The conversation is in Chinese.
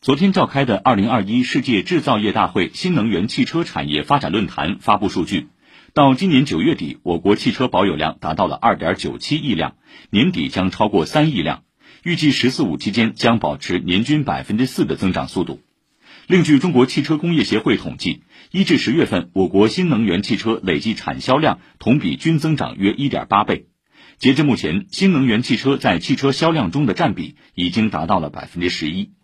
昨天召开的二零二一世界制造业大会新能源汽车产业发展论坛发布数据。到今年九月底我国汽车保有量达到了二点九七亿辆年底将超过三亿辆预计十四五期间将保持年均百分之四的增长速度。另据中国汽车工业协会统计一至十月份我国新能源汽车累计产销量同比均增长约一点八倍。截至目前新能源汽车在汽车销量中的占比已经达到了百分之十一。